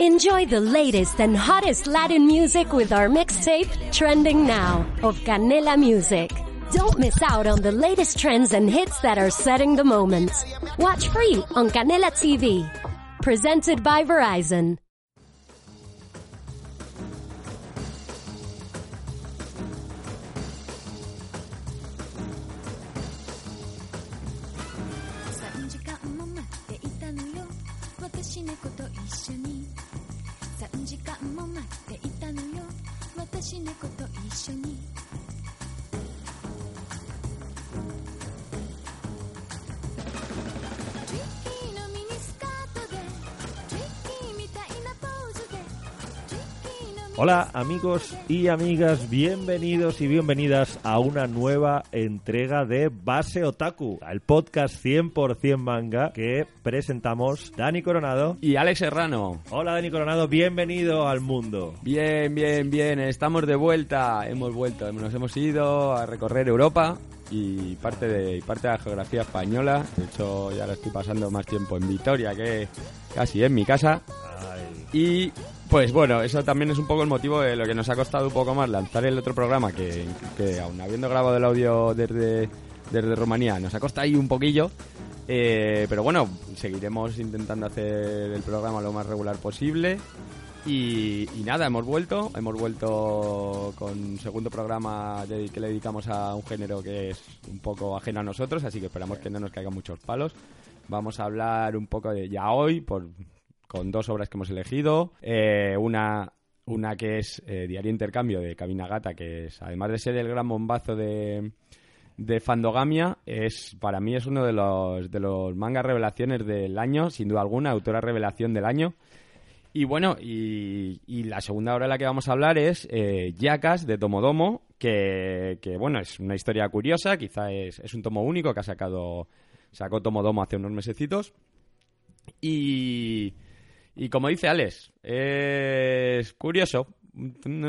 Enjoy the latest and hottest Latin music with our mixtape, Trending Now, of Canela Music. Don't miss out on the latest trends and hits that are setting the moment. Watch free on Canela TV. Presented by Verizon. も待っていたのよ。私猫と一緒に Hola amigos y amigas, bienvenidos y bienvenidas a una nueva entrega de Base Otaku, el podcast 100% manga que presentamos Dani Coronado y Alex Serrano. Hola Dani Coronado, bienvenido al mundo. Bien, bien, bien, estamos de vuelta, hemos vuelto, nos hemos ido a recorrer Europa y parte de parte de la geografía española. De hecho, ya lo estoy pasando más tiempo en Vitoria que casi en mi casa. Y pues bueno, eso también es un poco el motivo de lo que nos ha costado un poco más lanzar el otro programa, que, que aún habiendo grabado el audio desde, desde Rumanía, nos ha costado ahí un poquillo. Eh, pero bueno, seguiremos intentando hacer el programa lo más regular posible. Y, nada, hemos vuelto, hemos vuelto con un segundo programa que le dedicamos a un género que es un poco ajeno a nosotros, así que esperamos que no nos caigan muchos palos. Vamos a hablar un poco de ya hoy, por, con dos obras que hemos elegido. Eh, una, una que es eh, Diario Intercambio de Cabina Gata, que es, además de ser el gran bombazo de, de Fandogamia, es, para mí es uno de los, de los mangas revelaciones del año, sin duda alguna, autora revelación del año. Y bueno, y, la segunda obra de la que vamos a hablar es eh, Yakas de Tomodomo, que, que, bueno, es una historia curiosa, quizá es, es un tomo único que ha sacado, sacó Tomodomo hace unos mesecitos. Y, y como dice Alex, es curioso, un,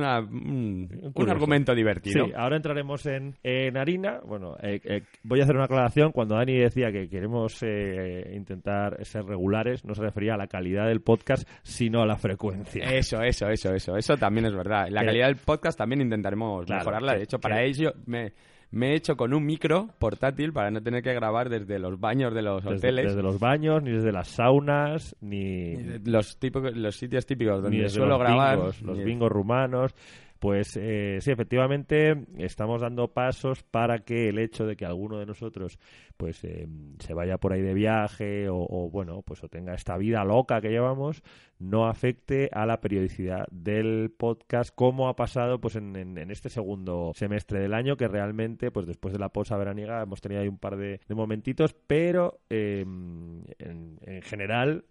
argumento divertido. Sí, ahora entraremos en, en harina. Bueno, eh, eh, voy a hacer una aclaración. Cuando Dani decía que queremos eh, intentar ser regulares, no se refería a la calidad del podcast, sino a la frecuencia. Eso, eso, eso, eso. Eso también es verdad. La calidad del podcast también intentaremos mejorarla. De hecho, para ello me me he hecho con un micro portátil para no tener que grabar desde los baños de los hoteles. Desde los baños, ni desde las saunas, ni... los, típicos, los sitios típicos donde suelo grabar. los bingos rumanos. Pues eh, sí, efectivamente estamos dando pasos para que el hecho de que alguno de nosotros pues eh, se vaya por ahí de viaje o, bueno pues o tenga esta vida loca que llevamos no afecte a la periodicidad del podcast como ha pasado pues en, este segundo semestre del año que realmente pues después de la pausa veraniega hemos tenido ahí un par de, momentitos pero eh, en, en general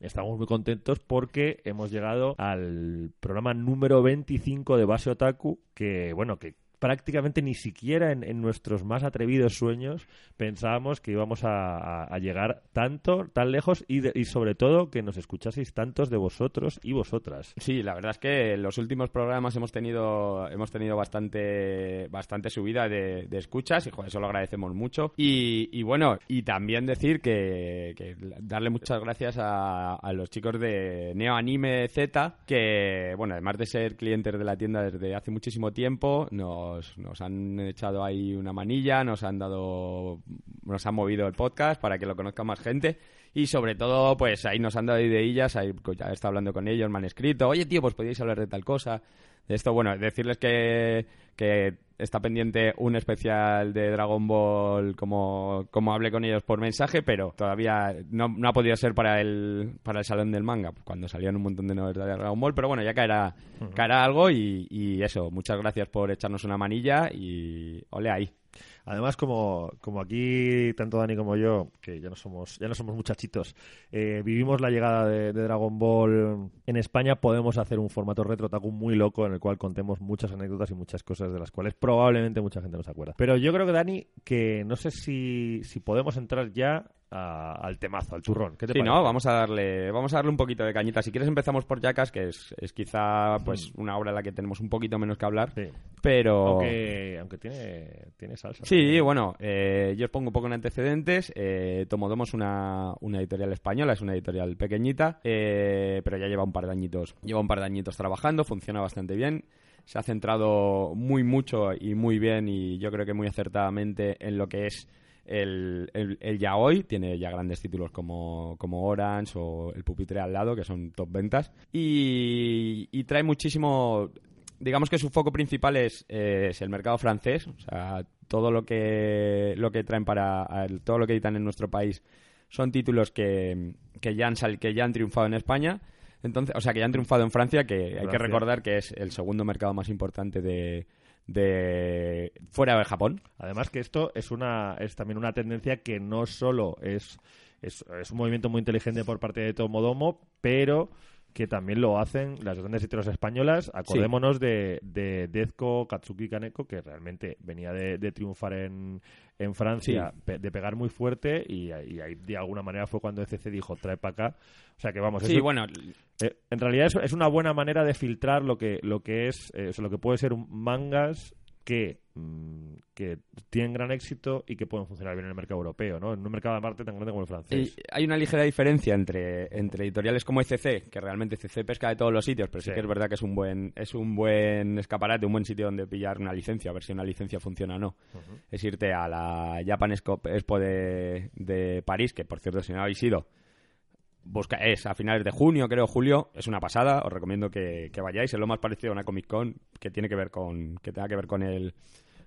Estamos muy contentos porque hemos llegado al programa número 25 de Base Otaku, que bueno, que prácticamente ni siquiera en, nuestros más atrevidos sueños pensábamos que íbamos a, llegar tanto, tan lejos y, y, sobre todo que nos escuchaseis tantos de vosotros y vosotras. Sí, la verdad es que en los últimos programas hemos tenido hemos tenido bastante bastante subida de, escuchas y joder, eso lo agradecemos mucho. Y, bueno, y también decir que, darle muchas gracias a, a, los chicos de Neo Anime Z que, bueno, además de ser clientes de la tienda desde hace muchísimo tiempo, nos nos, han echado ahí una manilla, nos han dado, nos han movido el podcast para que lo conozca más gente. Y sobre todo, pues ahí nos han dado ideillas, ahí pues, ya estado hablando con ellos, me han escrito, oye tío, pues podéis hablar de tal cosa, esto, bueno, decirles que, que está pendiente un especial de Dragon Ball como, como hablé con ellos por mensaje, pero todavía no, no ha podido ser para el, para el Salón del Manga, cuando salían un montón de novedades de Dragon Ball, pero bueno, ya caerá, caerá algo y, y eso, muchas gracias por echarnos una manilla y ole ahí. Además, como, como aquí, tanto Dani como yo, que ya no somos, ya no somos muchachitos, eh, vivimos la llegada de, Dragon Ball en España, podemos hacer un formato retro muy loco en el cual contemos muchas anécdotas y muchas cosas de las cuales probablemente mucha gente no se acuerda. Pero yo creo que, Dani, que no sé si, si podemos entrar ya al temazo, al turrón. ¿Qué te sí, parece? no, vamos a darle, vamos a darle un poquito de cañita. Si quieres empezamos por Jackass, que es, es quizá pues una obra en la que tenemos un poquito menos que hablar, Sí. pero Aunque, aunque tiene, tiene salsa. Sí, también. bueno, eh, yo os pongo un poco en antecedentes. Eh, Tomodomo es una, una editorial española, es una editorial pequeñita, eh, pero ya lleva un par de añitos, lleva un par de añitos trabajando, funciona bastante bien. Se ha centrado muy mucho y muy bien y yo creo que muy acertadamente en lo que es el, el, el yaoi. Tiene ya grandes títulos como, como Orange o el Pupitre al lado, que son top ventas. Y, y trae muchísimo digamos que su foco principal es, eh, es el mercado francés, o sea, todo lo que lo que traen para todo lo que editan en nuestro país son títulos que, que ya han sal- que ya han triunfado en España. Entonces, o sea, que ya han triunfado en Francia, que hay que recordar que es el segundo mercado más importante de, de fuera de Japón. Además que esto es una es también una tendencia que no solo es, es, es un movimiento muy inteligente por parte de Tomodomo, pero que también lo hacen las grandes editoriales españolas. Acordémonos de, de Dezco Katsuki Kaneko, que realmente venía de, de triunfar en, en Francia, pe- de pegar muy fuerte, y, y ahí de alguna manera fue cuando ECC dijo, trae para acá. O sea que vamos, Sí, eso- bueno, eh, en realidad es, es una buena manera de filtrar lo que, lo que es, eh, o sea, lo que puede ser un mangas que, mm, que tienen gran éxito y que pueden funcionar bien en el mercado europeo, ¿no? En un mercado aparte tan grande como el francés. Y hay una ligera diferencia entre, entre editoriales como ECC, que realmente ECC pesca de todos los sitios, pero sí, Sí. que es verdad que es un buen es un buen escaparate, un buen sitio donde pillar una licencia, a ver si una licencia funciona o no. Es irte a la Japan Expo de, de París, que por cierto, si no habéis ido, busca, es a finales de junio, creo, julio, es una pasada, os recomiendo que, que vayáis, es lo más parecido a una Comic Con que tiene que ver con, que tenga que ver con el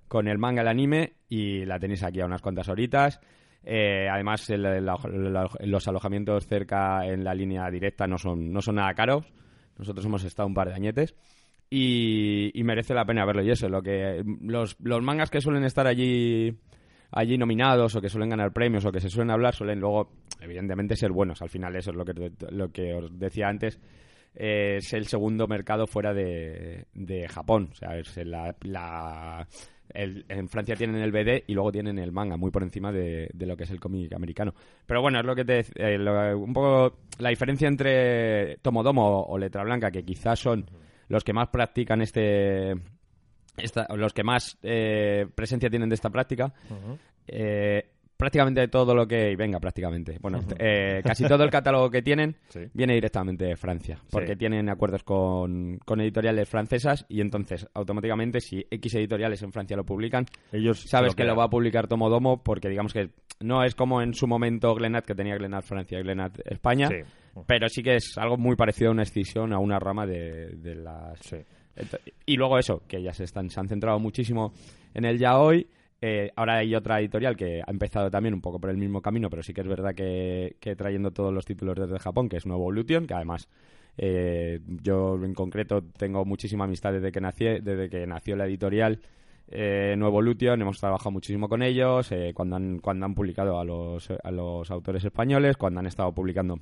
con el manga, el anime, y la tenéis aquí a unas cuantas horitas. Eh, además, el- el- los alojamientos cerca en la línea directa no son, no son nada caros. Nosotros hemos estado un par de añetes. Y, y merece la pena verlo. Y eso, lo que los, los mangas que suelen estar allí allí nominados o que suelen ganar premios o que se suelen hablar suelen luego, evidentemente, ser buenos. Al final eso es lo que, lo que os decía antes. eh, es el segundo mercado fuera de, de Japón. O sea, es la, la- el- en Francia tienen el BD y luego tienen el manga, muy por encima de, de lo que es el cómic americano. Pero bueno, es lo que te eh, lo- un poco la diferencia entre Tomodomo o Letra Blanca, que quizás son los que más practican este esta- los que más eh, presencia tienen de esta práctica eh, prácticamente todo lo que venga prácticamente bueno eh, casi todo el catálogo que tienen Sí. viene directamente de Francia porque Sí. tienen acuerdos con, con editoriales francesas y entonces automáticamente si X editoriales en Francia lo publican Ellos sabes que lo va a publicar Tomodomo porque digamos que no es como en su momento Glenat que tenía Glenat Francia y Glenat España Sí. pero sí que es algo muy parecido a una escisión a una rama de, de las Y luego eso, que ya se, están, se han centrado muchísimo en el yaoi. Eh, ahora hay otra editorial que ha empezado también un poco por el mismo camino, pero sí que es verdad que, que trayendo todos los títulos desde Japón, que es Nuevo Evolution, que además eh, yo en concreto tengo muchísima amistad desde que, nací, desde que nació la editorial eh, Nuevo Evolution, hemos trabajado muchísimo con ellos, eh, cuando, han, cuando han publicado a los, a los autores españoles, cuando han estado publicando,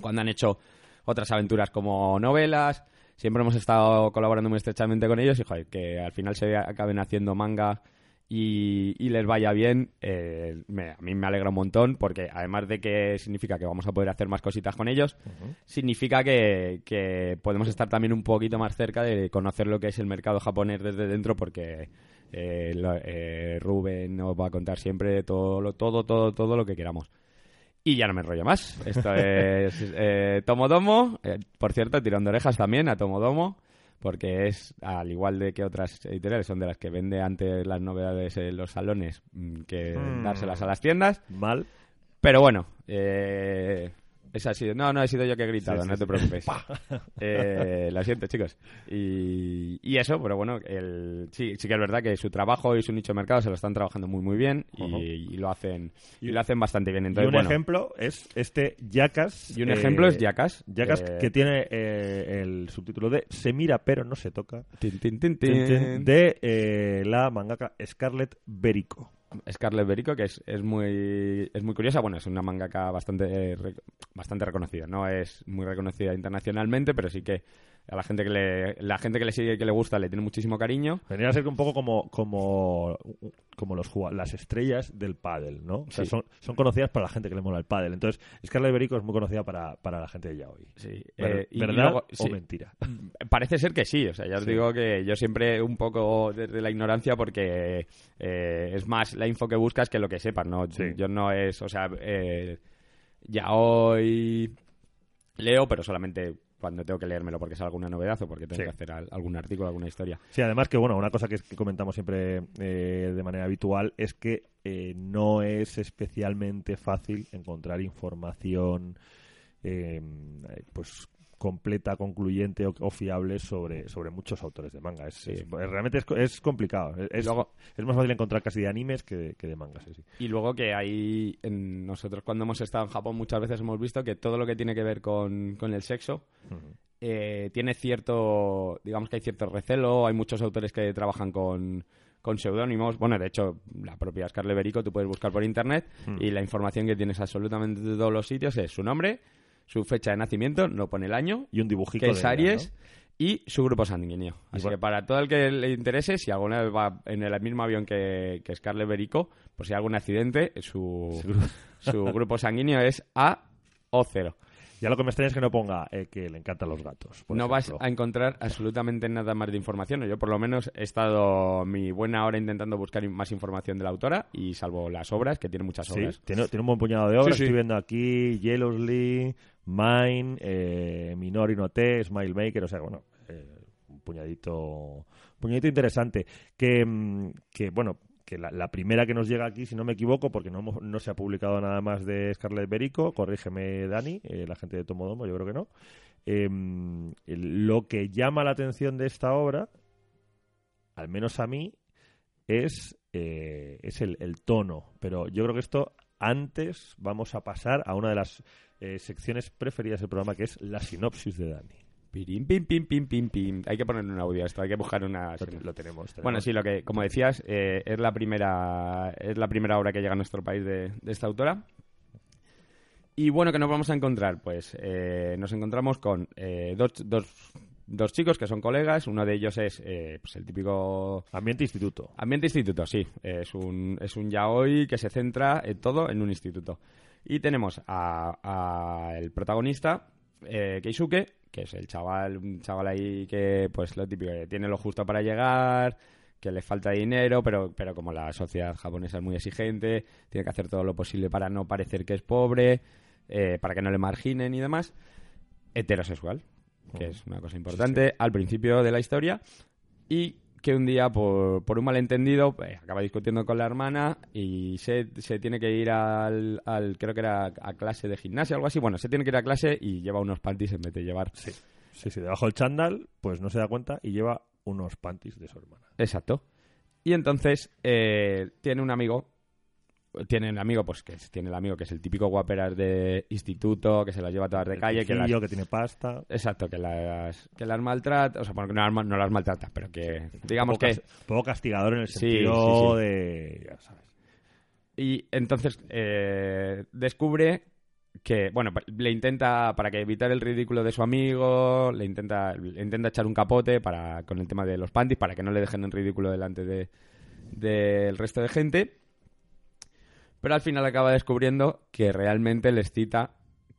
cuando han hecho otras aventuras como novelas, siempre hemos estado colaborando muy estrechamente con ellos y joder, que al final se acaben haciendo manga y, y les vaya bien, eh, me- a mí me alegra un montón porque además de que significa que vamos a poder hacer más cositas con ellos, significa que, que podemos estar también un poquito más cerca de conocer lo que es el mercado japonés desde dentro porque eh, lo- eh, Rubén nos va a contar siempre todo, lo- todo, todo, todo lo que queramos. Y ya no me enrollo más. Esto es eh, Tomodomo. Eh, por cierto, tirando orejas también a Tomodomo. Porque es, al igual de que otras editoriales, son de las que vende antes las novedades en los salones mm, que Mm. dárselas a las tiendas. Mal. Pero bueno, eh, esa ha sido. No, no he sido yo que he gritado, Sí, sí, no te preocupes. Eh, lo siento, chicos. Y, y eso, pero bueno, el, sí, sí que es verdad que su trabajo y su nicho de mercado se lo están trabajando muy, muy bien y, y lo hacen y lo hacen bastante bien. Y Entonces, un bueno, ejemplo es este Jackass. y un eh, ejemplo es Jackass. Jackass eh, que tiene eh, el subtítulo de Se mira pero no se toca. tin, tin, tin. De eh, la mangaka Scarlett Berico. Scarlett Berico, que es, es muy es muy curiosa. Bueno, es una mangaka bastante eh, bastante reconocida. No es muy reconocida internacionalmente, pero sí que a la gente que le, la gente que le sigue y que le gusta le tiene muchísimo cariño. Vendría a ser un poco como, como, como los las estrellas del pádel, ¿no? O sea, Sí. son, son conocidas para la gente que le mola el pádel. Entonces, Scarlett Berico es muy conocida para, para la gente de yaoi. Sí, Ver- eh, y ¿Verdad luego- o sí. mentira? Parece ser que sí, o sea, ya os Sí. digo que yo siempre un poco desde la ignorancia porque eh, es más la info que buscas que lo que sepas, ¿no? Sí. Yo no es, o sea, eh, ya hoy leo, pero solamente cuando tengo que leérmelo porque es alguna novedad o porque tengo Sí. que hacer al- algún artículo, alguna historia. Sí, además que, bueno, una cosa que, es- que comentamos siempre eh, de manera habitual es que eh, no es especialmente fácil encontrar información eh, pues completa, concluyente o, o fiable sobre, sobre muchos autores de manga. Es, Sí. es- realmente es, co- es complicado. Es, Luego- es más fácil encontrar casi de animes que de, que de mangas. sí, sí. Y luego que hay, en nosotros cuando hemos estado en Japón muchas veces hemos visto que todo lo que tiene que ver con, con el sexo eh, tiene cierto, digamos que hay cierto recelo, hay muchos autores que trabajan con, con seudónimos, bueno, de hecho, la propia Scarlett Berico tú puedes buscar por internet y la información que tienes absolutamente de todos los sitios es su nombre, su fecha de nacimiento, no pone el año, Y un dibujito que de es ella, Aries ¿no? y su grupo sanguíneo. Así bueno. que para todo el que le interese, si alguna vez va en el mismo avión que, que Scarlett Berico, pues si hay algún accidente, su, su grupo sanguíneo es A o 0. Ya lo que me extraña es que no ponga eh, que le encantan los gatos. no vas a encontrar absolutamente nada más de información. Yo por lo menos he estado mi buena hora intentando buscar más información de la autora y salvo las obras, que tiene muchas Sí, obras. tiene, tiene un buen puñado de obras. Sí, sí. Estoy viendo aquí Yellowsly, Mine, eh, Minori no Te, Smile Maker, o sea, bueno, eh, un puñadito, puñadito interesante. Que, mm, que bueno, que la, primera que nos llega aquí, si no me equivoco, porque no, no se ha publicado nada más de Scarlett Berico, corrígeme Dani, eh, la gente de Tomodomo, yo creo que no. Em, lo que llama la atención de esta obra, al menos a mí, es, eh, es el, el tono. Pero yo creo que esto antes vamos a pasar a una de las eh, secciones preferidas del programa, que es la sinopsis de Dani. Pirim, pim, pim, pim, pim, pim. Hay que poner un audio a esto, hay que buscar una... Lo, te- lo tenemos, tenemos. Bueno, sí, lo que, como decías, eh, es la primera es la primera obra que llega a nuestro país de, de esta autora. Y bueno, ¿qué nos vamos a encontrar? Pues eh, nos encontramos con eh, dos, dos, dos chicos que son colegas. Uno de ellos es eh, pues el típico Ambiente instituto. Ambiente instituto, sí. Es un, es un yaoi que se centra en todo en un instituto. Y tenemos a, a protagonista, eh, Keisuke, que es el chaval, un chaval ahí que, pues lo típico, que tiene lo justo para llegar, que le falta dinero, pero, pero como la sociedad japonesa es muy exigente, tiene que hacer todo lo posible para no parecer que es pobre, eh, para que no le marginen y demás. Heterosexual, que es una cosa importante al principio de la historia. Y que un día, por, por un malentendido, pues, acaba discutiendo con la hermana y se, se tiene que ir al, al- creo que era a clase de gimnasia o algo así. Bueno, se tiene que ir a clase y lleva unos panties en vez de llevar. Sí. Sí, sí, debajo del chándal, pues no se da cuenta y lleva unos panties de su hermana. Exacto. Y entonces eh, tiene un amigo, tiene un amigo, pues que es- tiene el amigo que es el típico guaperas de instituto, que se las lleva todas de El calle, que las, que tiene pasta. exacto, que las, que las maltrata, o sea, bueno, que no las, no las maltrata, pero que digamos poco, que poco castigador en el Sí, sentido sí, sí. de... Ya sabes. Y entonces eh, descubre que, bueno, le intenta, para que evitar el ridículo de su amigo, le intenta, le intenta echar un capote para, con el tema de los panties, para que no le dejen en ridículo delante de del resto de gente. Pero al final acaba descubriendo que realmente les cita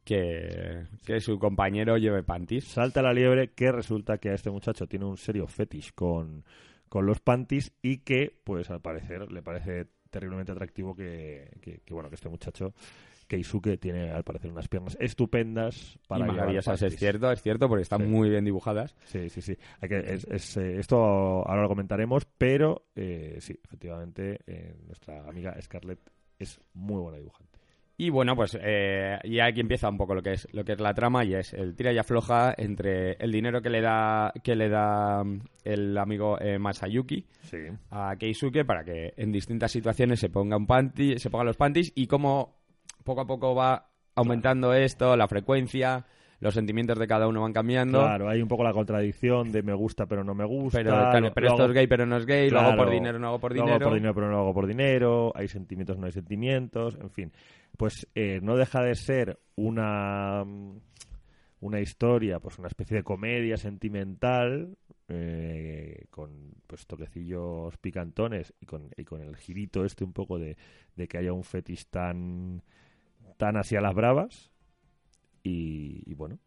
que, que su compañero lleve panties. Salta la liebre que resulta que a este muchacho tiene un serio fetish con, con los panties y que, pues al parecer, le parece terriblemente atractivo que, que- que, bueno, que este muchacho, Keisuke, tiene al parecer unas piernas estupendas para y maravillosas, es cierto, es cierto, porque están Sí. muy bien dibujadas. Sí, sí, sí. Hay que, es- es, eh, esto ahora lo comentaremos, pero eh, sí, efectivamente, eh, nuestra amiga Scarlett es muy buena dibujante. Y bueno, pues eh, ya aquí empieza un poco lo que es lo que es la trama y es el tira y afloja entre el dinero que le da que le da mm, el amigo eh, Masayuki Sí. a Keisuke para que en distintas situaciones se ponga un panty, se pongan los panties y cómo poco a poco va aumentando esto, la frecuencia, los sentimientos de cada uno van cambiando. Claro, hay un poco la contradicción de me gusta pero no me gusta. Pero, claro, lo- pero lo esto hago- es gay, pero no es gay, lo hago por Claro, dinero, no hago por lo dinero. hago por dinero pero no lo hago por dinero, hay sentimientos, no hay sentimientos, en fin. Pues eh, no deja de ser una, mm, una historia, pues una especie de comedia sentimental, eh, con pues toquecillos picantones y con, y con el girito este un poco de, de que haya un fetish tan, tan hacia las bravas. Y, y bueno,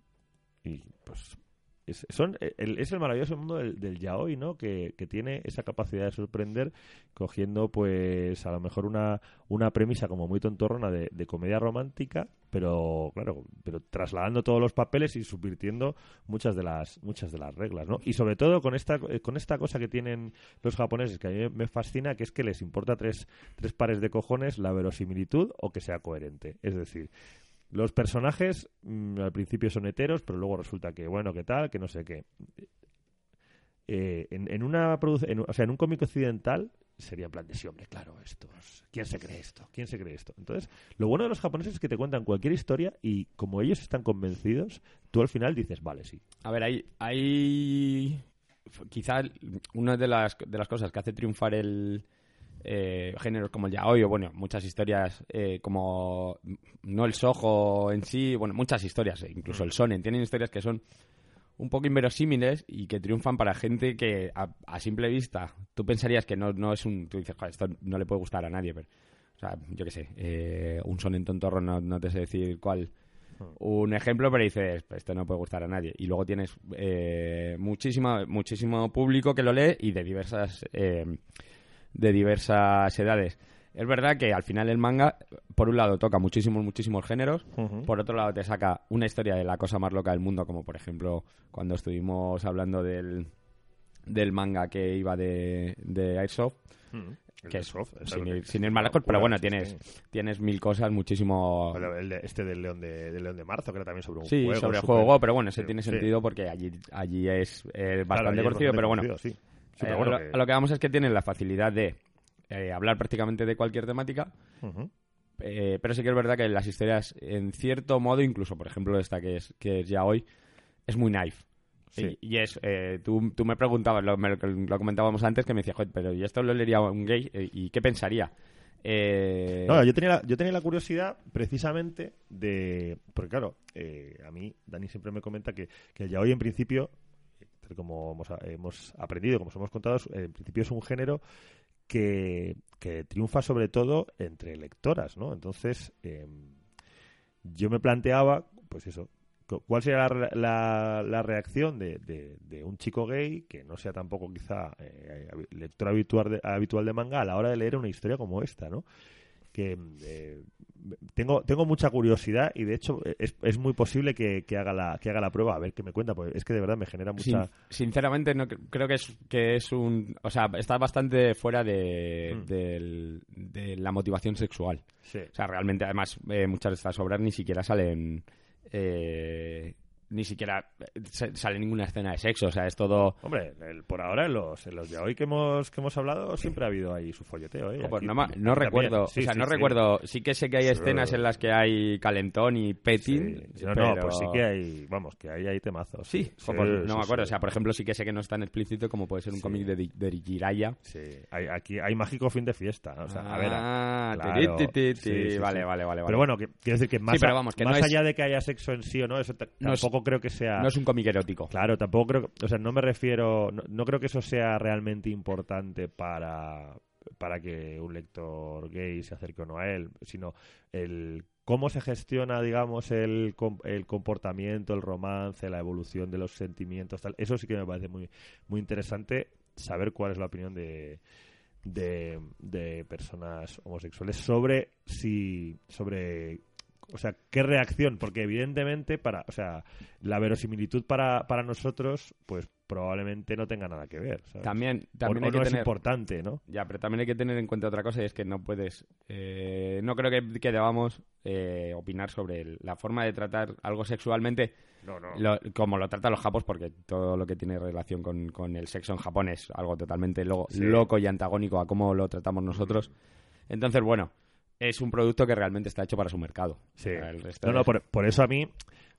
y pues es, son, el, es el maravilloso mundo del, del yaoi, ¿no? Que, que, tiene esa capacidad de sorprender cogiendo, pues, a lo mejor una, una premisa como muy tontorrona de, de, comedia romántica, pero, claro, pero trasladando todos los papeles y subvirtiendo muchas de las muchas de las reglas, ¿no? Y sobre todo con esta, con esta cosa que tienen los japoneses, que a mí me fascina, que es que les importa tres, tres pares de cojones la verosimilitud o que sea coherente. Es decir, los personajes mmm, al principio son heteros, pero luego resulta que, bueno, que tal, que no sé qué. Eh, en, en, una en, o sea, en un cómic occidental sería en plan de sí, hombre, claro, estos, ¿quién se cree esto? ¿Quién se cree esto? Entonces, lo bueno de los japoneses es que te cuentan cualquier historia y como ellos están convencidos, tú al final dices, vale, sí. A ver, hay, hay quizás una de las, de las cosas que hace triunfar el, eh, géneros como el yaoi o bueno muchas historias eh, como no el sojo en sí bueno muchas historias eh, incluso el sonen tienen historias que son un poco inverosímiles y que triunfan para gente que a, simple vista tú pensarías que no, no es un tú dices esto no le puede gustar a nadie pero o sea yo qué sé eh, un sonen tontorro no, no te sé decir cuál un ejemplo, pero dices, esto no puede gustar a nadie. Y luego tienes eh, muchísimo, muchísimo público que lo lee y de diversas eh, de diversas edades. Es verdad que al final el manga, por un lado, toca muchísimos, muchísimos géneros, uh -huh. por otro lado te saca una historia de la cosa más loca del mundo, como por ejemplo cuando estuvimos hablando del, del manga que iba de, de Airsoft. Uh -huh. Que es, soft, sin, ir, sin ir más lejos, pero bueno, tienes, sí. tienes mil cosas, muchísimo... El de, este del León de, del León de Marzo, que era también sobre un sí, juego. Sí, sobre el juego, pero bueno, ese tiene sentido porque allí, allí es eh, bastante claro, conocido, pero bueno. Sí. Eh, bueno, a, lo, a, lo, que vamos es que tienen la facilidad de eh, hablar prácticamente de cualquier temática, uh -huh. eh, pero sí que es verdad que las historias, en cierto modo, incluso por ejemplo esta que es, que es ya hoy, es muy naive. Sí. Y, y, es, eh, tú, tú, me preguntabas, lo, me, lo, comentábamos antes, que me decías, pero ¿y esto lo leería un gay? ¿Y qué pensaría? Eh... No, yo tenía, la, yo tenía la curiosidad precisamente de. Porque, claro, eh, a mí, Dani siempre me comenta que, que ya hoy en principio como hemos, hemos, aprendido, como os hemos contado, en principio es un género que, que triunfa sobre todo entre lectoras, ¿no? Entonces, eh, yo me planteaba, pues eso, ¿cuál sería la, la, la reacción de, de, de, un chico gay que no sea tampoco quizá eh, lector habitual de, habitual de manga a la hora de leer una historia como esta, ¿no? Que eh, tengo tengo mucha curiosidad y de hecho es, es muy posible que, que, haga la que haga la prueba a ver qué me cuenta porque es que de verdad me genera mucha Sin, sinceramente no creo que es que es un o sea está bastante fuera de, mm. de, de la motivación sexual sí. o sea realmente además eh, muchas de estas obras ni siquiera salen eh, ni siquiera sale ninguna escena de sexo, o sea, es todo... Hombre, el, por ahora en los, en los de hoy que hemos, que hemos hablado siempre ha habido ahí su folleteo, ¿eh? Oh, pues no, no recuerdo, sí, o sea, sí, no sí. recuerdo, sí que sé que hay escenas en las que hay calentón y petting, No, pero... no, pues sí que hay, vamos, que ahí hay temazos. Sí, pues no me acuerdo, o sea, por ejemplo, sí que sé que no es tan explícito como puede ser un cómic de, de Jiraya. Sí, hay, aquí hay mágico fin de fiesta, o sea, a ver... Ah, claro, vale, vale, vale, Pero bueno, que, quiero decir que más, pero vamos, que más no allá es... de que haya sexo en sí o no, eso tampoco creo que sea... No es un cómic erótico. Claro, tampoco creo, o sea, no me refiero, no, no, creo que eso sea realmente importante para para que un lector gay se acerque o no a él, sino el cómo se gestiona, digamos, el, el comportamiento, el romance, la evolución de los sentimientos, tal. Eso sí que me parece muy muy interesante saber cuál es la opinión de de, de personas homosexuales sobre si sobre o sea, qué reacción, porque evidentemente para, o sea, la verosimilitud para, para nosotros, pues probablemente no tenga nada que ver. ¿sabes? También, también o, hay o que no tener, es importante, ¿no? Ya, pero también hay que tener en cuenta otra cosa y es que no puedes, eh, no creo que, que debamos eh, opinar sobre el, la forma de tratar algo sexualmente no, no. Lo, como lo tratan los japos, porque todo lo que tiene relación con, con el sexo en Japón es algo totalmente lo, sí. loco y antagónico a cómo lo tratamos nosotros. Entonces, bueno, es un producto que realmente está hecho para su mercado. Sí. El resto no, no, por, por, eso a mí,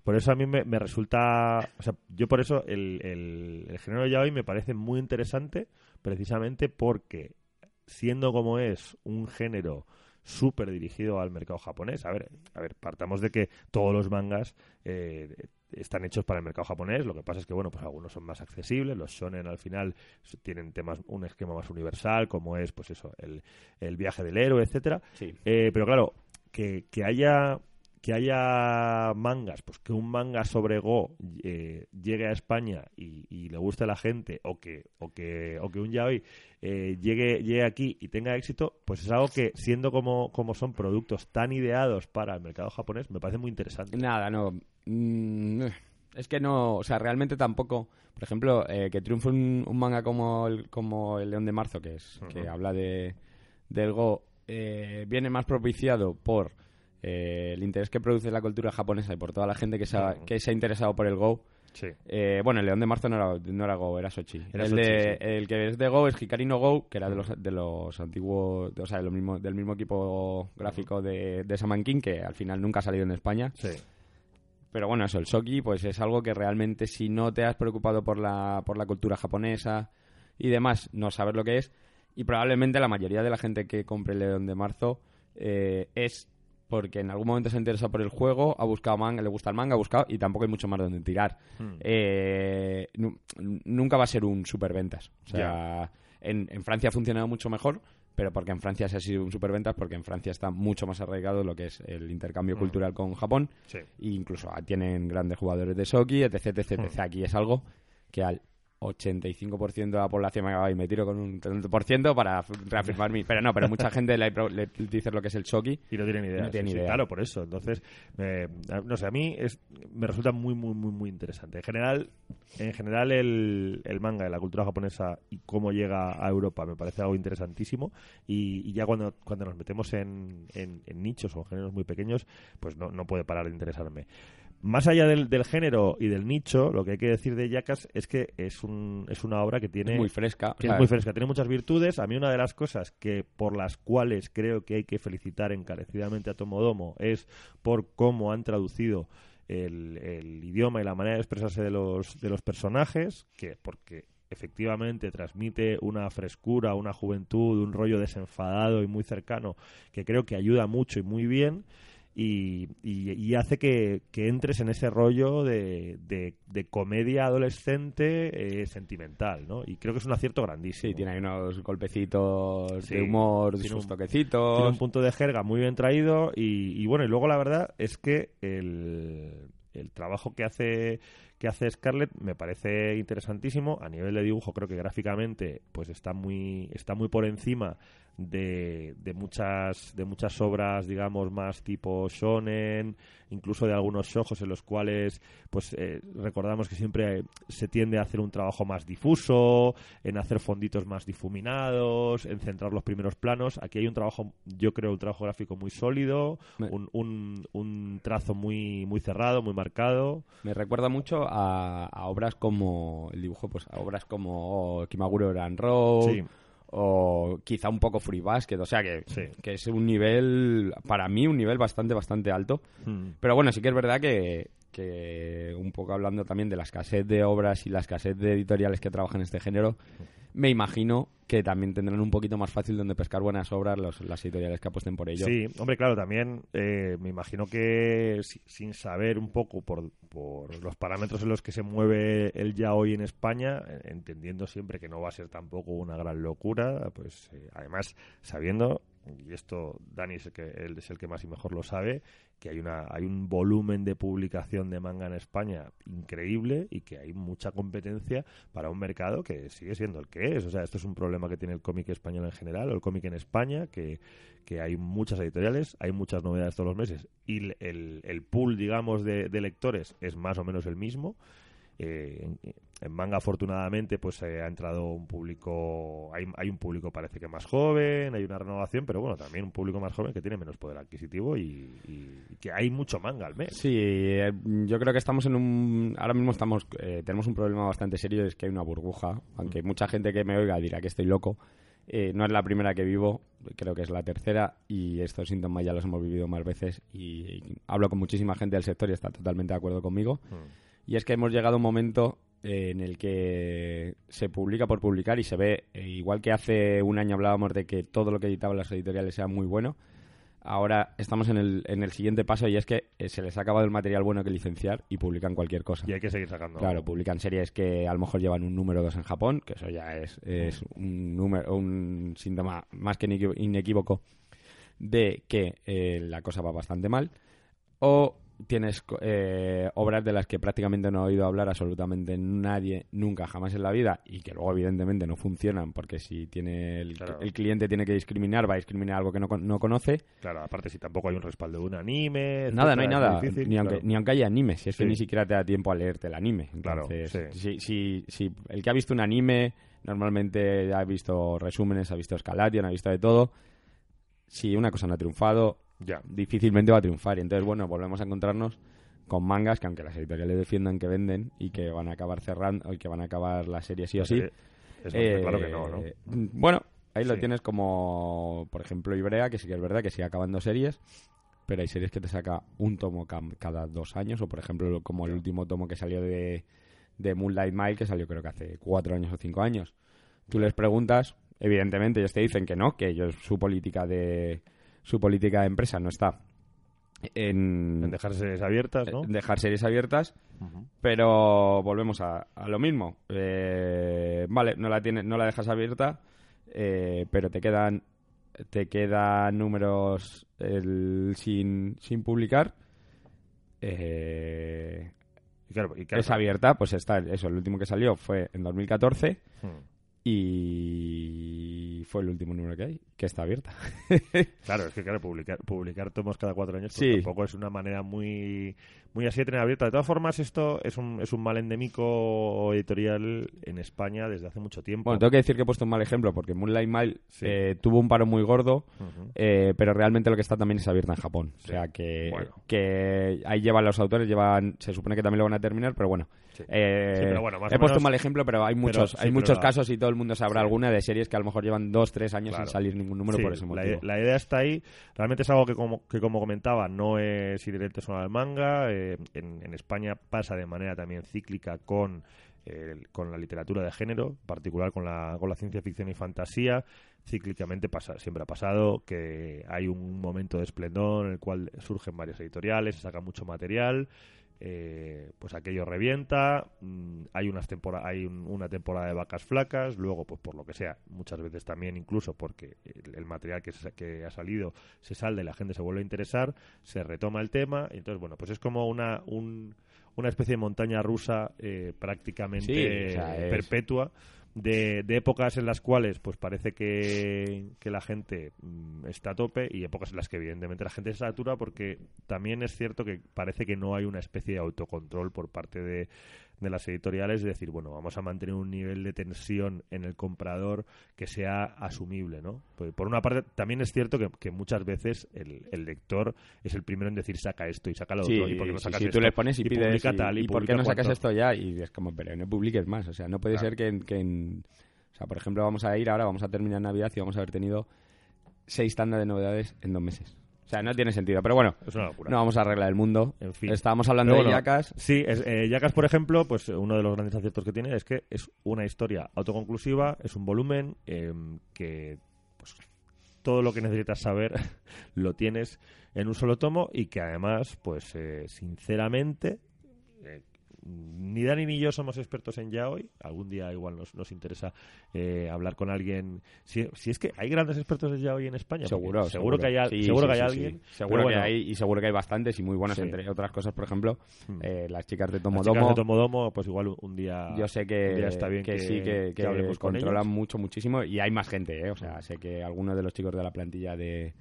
por eso a mí me, me resulta, o sea, yo por eso el, el, el género yaoi me parece muy interesante, precisamente porque siendo como es un género súper dirigido al mercado japonés. A ver, a ver, partamos de que todos los mangas eh, están hechos para el mercado japonés. Lo que pasa es que, bueno, pues algunos son más accesibles. Los shonen al final tienen temas, un esquema más universal, como es, pues eso, el, el viaje del héroe, etcétera. Sí. Eh, pero claro, que, que haya que haya mangas, pues que un manga sobre Go eh, llegue a España y, y le guste a la gente, o que, o que, o que un yaoi eh, llegue, llegue aquí y tenga éxito, pues es algo que, siendo como, como son productos tan ideados para el mercado japonés, me parece muy interesante. Nada, no. Mm, es que no, o sea, realmente tampoco. Por ejemplo, eh, que triunfe un, un manga como el, como el León de Marzo, que es que habla de del Go, eh, viene más propiciado por eh, el interés que produce la cultura japonesa y por toda la gente que se ha, que se ha interesado por el Go. Sí. Eh, bueno, el León de Marzo no era, no era Go, era Sochi. Era el, Sochi, de, sí. el que es de Go es Hikari no Go, que era de los, de los antiguos, o sea, de lo mismo, del mismo equipo gráfico de, de Shaman King, que al final nunca ha salido en España. Sí. Pero bueno, eso, el shoki, pues es algo que realmente si no te has preocupado por la, por la cultura japonesa y demás, no sabes lo que es. Y probablemente la mayoría de la gente que compre el León de Marzo eh, es porque en algún momento se ha interesado por el juego, ha buscado manga, le gusta el manga, ha buscado y tampoco hay mucho más donde tirar. Hmm. Eh, nu- nunca va a ser un superventas. O sea, en, en Francia ha funcionado mucho mejor, pero porque en Francia se ha sido un superventas, porque en Francia está mucho más arraigado lo que es el intercambio Mm. cultural con Japón. Sí. E incluso tienen grandes jugadores de Soki, etc, etc, etc. Hmm. Aquí es algo que al 85% de la población me acaba y me tiro con un 30% para reafirmar mi... Pero no, pero mucha gente le, le dice lo que es el Shoki. Y no tienen idea. No tienen sí, sí, idea. claro, por eso. Entonces, eh, no sé, a mí es, me resulta muy, muy, muy, muy interesante. En general, en general el, el manga de la cultura japonesa y cómo llega a Europa me parece algo interesantísimo. Y, y ya cuando, cuando nos metemos en, en- en nichos o en géneros muy pequeños, pues no, no puede parar de interesarme. Más allá del, del género y del nicho, lo que hay que decir de Yakas es que es, un, es una obra que tiene Es muy fresca. muy fresca, tiene muchas virtudes. A mí una de las cosas que por las cuales creo que hay que felicitar encarecidamente a Tomodomo es por cómo han traducido el, el idioma y la manera de expresarse de los, de los personajes, que porque efectivamente transmite una frescura, una juventud, un rollo desenfadado y muy cercano que creo que ayuda mucho y muy bien y, y- y hace que, que entres en ese rollo de, de- de comedia adolescente eh, sentimental, ¿no? Y creo que es un acierto grandísimo. Sí, tiene ahí unos golpecitos Sí, de humor, tiene sus un- toquecitos. Tiene un punto de jerga muy bien traído y, y bueno, y luego la verdad es que el, el trabajo que hace que hace Scarlett me parece interesantísimo. A nivel de dibujo creo que gráficamente pues está muy está muy por encima de, de muchas de muchas obras digamos más tipo shonen incluso de algunos shojos en los cuales pues eh, recordamos que siempre se tiende a hacer un trabajo más difuso en hacer fonditos más difuminados en centrar los primeros planos. Aquí hay un trabajo yo creo un trabajo gráfico muy sólido Me- un, un, un trazo muy muy cerrado muy marcado. Me recuerda mucho a, a obras como el dibujo, pues a obras como Kimagure Oran Road Sí. o quizá un poco Free Basket, o sea que, Sí. que es un nivel, para mí, un nivel bastante, bastante alto. Mm. Pero bueno, sí que es verdad que, que un poco hablando también de la escasez de obras y la escasez de editoriales que trabajan en este género, me imagino que también tendrán un poquito más fácil donde pescar buenas obras los- las editoriales que apuesten por ello. Sí, hombre, claro, también eh, me imagino que si- sin saber un poco por, por los parámetros en los que se mueve el ya hoy en España, eh, entendiendo siempre que no va a ser tampoco una gran locura, pues eh, además sabiendo, y esto Dani es el, que, él es el que más y mejor lo sabe, que hay, una, hay un volumen de publicación de manga en España increíble y que hay mucha competencia para un mercado que sigue siendo el que es. O sea, esto es un problema que tiene el cómic español en general, o el cómic en España, que, que hay muchas editoriales, hay muchas novedades todos los meses y el, el- pool, digamos, de, de lectores es más o menos el mismo. Eh, en, en manga afortunadamente pues eh, ha entrado un público hay, hay un público parece que más joven hay una renovación pero bueno también un público más joven que tiene menos poder adquisitivo y, y- y que hay mucho manga al mes Sí, eh, yo creo que estamos en un... Ahora mismo estamos eh, tenemos un problema bastante serio, es que hay una burbuja, aunque mucha gente que me oiga dirá que estoy loco. eh, no es la primera que vivo, creo que es la tercera y estos síntomas ya los hemos vivido más veces y, y hablo con muchísima gente del sector y está totalmente de acuerdo conmigo. Mm. Y es que hemos llegado a un momento eh, en el que se publica por publicar y se ve, eh, igual que hace un año hablábamos de que todo lo que editaban las editoriales era muy bueno, ahora estamos en el, en el siguiente paso y es que eh, se les ha acabado el material bueno que licenciar y publican cualquier cosa. Y hay que seguir sacando. Claro, publican series que a lo mejor llevan un número 2 en Japón, que eso ya es, es un, número, un síntoma más que inequí- inequívoco de que eh, la cosa va bastante mal. O tienes eh, obras de las que prácticamente no ha oído hablar absolutamente nadie nunca jamás en la vida y que luego evidentemente no funcionan porque si tiene el, Claro. el cliente tiene que discriminar va a discriminar algo que no, no conoce Claro, aparte si tampoco hay un respaldo de un anime... Nada, no hay nada. difícil, ni, aunque, ni aunque haya anime, si es que Sí. ni siquiera te da tiempo a leerte el anime. Claro, sí. si, si, si el que ha visto un anime normalmente ha visto resúmenes, ha visto Escalation, ha visto de todo. Si una cosa no ha triunfado, Ya. difícilmente va a triunfar. Y entonces, bueno, volvemos a encontrarnos con mangas que aunque las editoriales defiendan que venden y que van a acabar cerrando y que van a acabar la serie sí o sí. Está claro que eh, no, ¿no? Bueno, ahí lo tienes como, por ejemplo, Ibrea, que sí que es verdad que sigue acabando series, pero hay series que te saca un tomo cada dos años, o por ejemplo, lo- como el último tomo que salió de, de Moonlight Mile, que salió creo que hace cuatro años o cinco años. Tú les preguntas, evidentemente ellos te dicen que no, que ellos su política de su política de empresa no está en, En dejar series abiertas, ¿no? en dejar series abiertas, pero volvemos a, a lo mismo. Eh, vale, no la tienes, no la dejas abierta, eh, pero te quedan te quedan números el- sin, sin publicar. Eh, Y claro, y claro, es abierta, pues está eso. El último que salió fue en 2014 Hmm. Y fue el último número que hay, que está abierta. Claro, es que claro, publicar, publicar tomos cada cuatro años pues, Sí. tampoco es una manera muy muy así de tener abierta. De todas formas, esto es un, es un mal endémico editorial en España desde hace mucho tiempo. Bueno, tengo que decir que he puesto un mal ejemplo porque Moonlight Mile Sí. eh, tuvo un paro muy gordo. Eh, pero realmente lo que está también es abierta en Japón. O sea que, bueno. que ahí llevan los autores, llevan se supone que también lo van a terminar, pero bueno. Sí. Eh, pero bueno, más he puesto menos- un mal ejemplo, pero hay muchos, hay muchos la- casos y todo el mundo sabrá alguna de series que a lo mejor llevan dos, tres años Claro. sin salir ningún número por ese la, motivo. la idea está ahí. Realmente es algo que, como, que como comentaba, no es inherente solo al manga. Eh, en, España pasa de manera también cíclica con, con la literatura de género, en particular con la, con la ciencia ficción y fantasía. Cíclicamente pasa, siempre ha pasado que hay un momento de esplendor en el cual surgen varias editoriales, se saca mucho material. Eh, pues aquello revienta, mm, hay unas tempora hay un- una temporada de vacas flacas, luego pues por lo que sea, muchas veces también incluso porque el, el material que, se- que ha salido se salde, la gente se vuelve a interesar, se retoma el tema, y entonces bueno, pues es como una un- una especie de montaña rusa eh, prácticamente Sí, o sea, es- perpetua de, de épocas en las cuales pues parece que, que la gente mm, está a tope y épocas en las que evidentemente la gente se satura porque también es cierto que parece que no hay una especie de autocontrol por parte de, de las editoriales, es decir, bueno, vamos a mantener un nivel de tensión en el comprador que sea asumible, ¿no? Pues, por una parte, también es cierto que, que muchas veces el, el lector es el primero en decir saca esto y saca lo Sí, otro y por qué no sacas sí, esto tú les pones y, pides publica y, tal y, ¿y por qué no sacas esto ya y es como pero no publiques más o sea no puede Claro. ser que en, que en- o sea por ejemplo vamos a ir ahora vamos a terminar Navidad y vamos a haber tenido seis tandas de novedades en dos meses o sea no tiene sentido pero bueno Es una locura. no vamos a arreglar el mundo En fin. estábamos hablando Pero de bueno, Yacas Sí, es, eh, Jackass, por ejemplo, pues uno de los grandes aciertos que tiene es que es una historia autoconclusiva, es un volumen eh, que pues, todo lo que necesitas saber lo tienes en un solo tomo y que además, pues eh, sinceramente, ni Dani ni yo somos expertos en yaoi. Algún día igual nos, nos interesa eh, hablar con alguien. Si, si es que hay grandes expertos en yaoi en España. seguro seguro que hay, Sí, seguro sí, que hay sí, alguien. seguro que hay y seguro que hay bastantes y muy buenos Sí. entre otras cosas por ejemplo Hmm. eh, las chicas de las Tomodomo chicas de Tomodomo, pues igual un día. yo sé que, está bien que- sí, que, que que hablemos con controlan ellos. mucho, muchísimo. Y hay más gente, ¿eh? O sea, sé que algunos de los chicos de la plantilla de,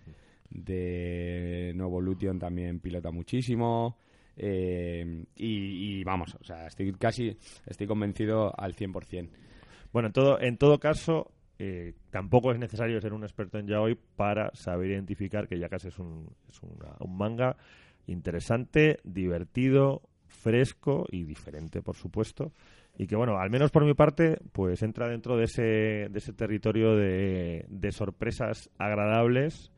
de Nuevo Lution también pilota muchísimo. Eh, y, vamos, o sea, estoy casi, estoy convencido al 100%. Bueno, en todo, en todo caso, eh, tampoco es necesario ser un experto en yaoi para saber identificar que Jackass es un, es un manga interesante, divertido, fresco y diferente, por supuesto. Y que, bueno, al menos por mi parte, pues entra dentro de ese, de ese territorio de, de sorpresas agradables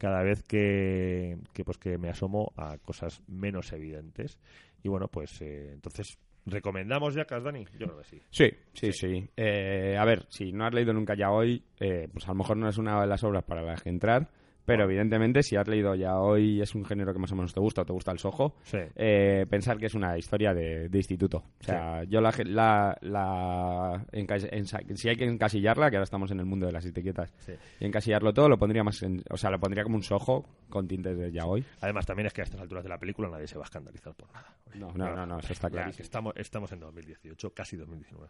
cada vez que, que, pues que me asomo a cosas menos evidentes. Y bueno, pues eh, entonces, ¿recomendamos Jackass, Dani? Yo creo que sí. Sí, sí, sí. Eh, a ver, si no has leído nunca ya hoy, eh, pues a lo mejor no es una de las obras para las que entrar, Pero evidentemente, si has leído ya hoy, es un género que más o menos te gusta o te gusta el sojo, Sí. eh, pensar que es una historia de, de instituto. O sea, yo la, la, la si hay que encasillarla, que ahora estamos en el mundo de las etiquetas, Sí. y encasillarlo todo, lo pondría más en- o sea, lo pondría como un sojo con tintes de ya hoy. Además, también es que a estas alturas de la película nadie se va a escandalizar por nada. No, no, no, no, eso está que estamos, estamos en 2018, casi 2019.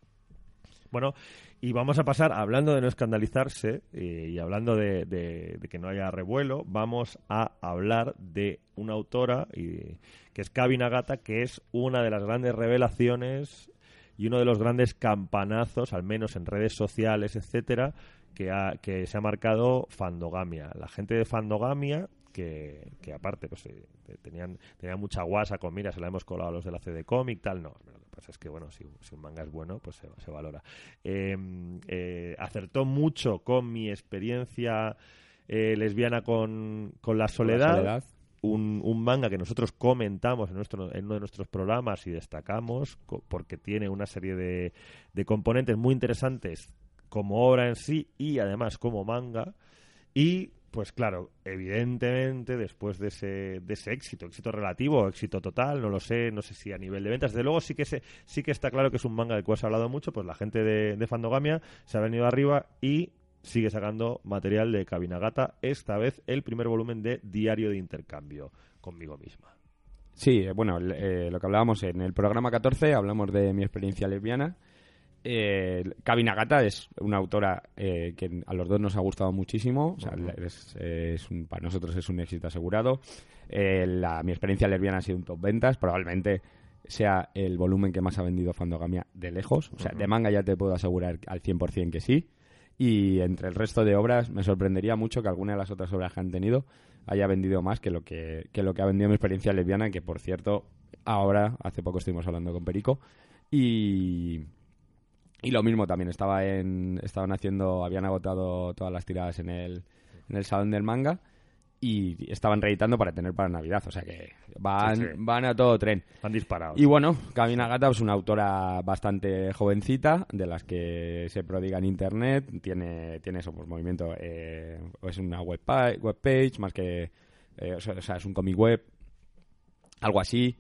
Bueno, y vamos a pasar, hablando de no escandalizarse eh, y hablando de, de- que no haya revuelo, vamos a hablar de una autora y, que es Kabi Nagata, que es una de las grandes revelaciones y uno de los grandes campanazos, al menos en redes sociales, etcétera, que, ha- que se ha marcado Fandogamia. La gente de Fandogamia, que, que aparte pues eh, tenían, tenían mucha guasa con, mira, se la hemos colado a los de la CD Comic, tal, no. Lo que pasa es que, bueno, si, si un manga es bueno, pues se, se valora. Eh, eh, acertó mucho con mi experiencia eh, lesbiana con, con la soledad. soledad. Un, un manga que nosotros comentamos en, nuestro, en uno de nuestros programas y destacamos porque tiene una serie de, de componentes muy interesantes como obra en sí y además como manga. Y pues claro, evidentemente después de ese, de ese éxito, éxito relativo, éxito total, no lo sé, no sé si a nivel de ventas, desde luego sí que se, sí que está claro que es un manga del cual se ha hablado mucho, pues la gente de, de Fandogamia se ha venido arriba y sigue sacando material de Kabinagata, esta vez el primer volumen de Diario de Intercambio conmigo misma. Sí, eh, bueno, eh, lo que hablábamos en el programa 14, hablamos de mi experiencia lesbiana. Eh, Kabi Nagata es una autora eh, que a los dos nos ha gustado muchísimo. O sea, es- es un- para nosotros es un éxito asegurado. Eh, la- mi experiencia lesbiana ha sido un top ventas. Probablemente sea el volumen que más ha vendido Fandogamia de lejos. O sea, de manga ya te puedo asegurar al 100% que sí. Y entre el resto de obras, me sorprendería mucho que alguna de las otras obras que han tenido haya vendido más que lo que, que lo que ha vendido mi experiencia lesbiana, que por cierto, ahora, hace poco estuvimos hablando con Perico. Y, y lo mismo también, estaba en, estaban haciendo, habían agotado todas las tiradas en el, en el salón del manga y estaban reeditando para tener para Navidad. O sea que van, Sí, sí. van a todo tren. Han disparado. Y bueno, Camina Gata es una autora bastante jovencita, de las que se prodiga en internet, tiene, tiene eso, pues movimiento, eh, es una web, webpage, más que, eh, o sea, es un comic web, algo así.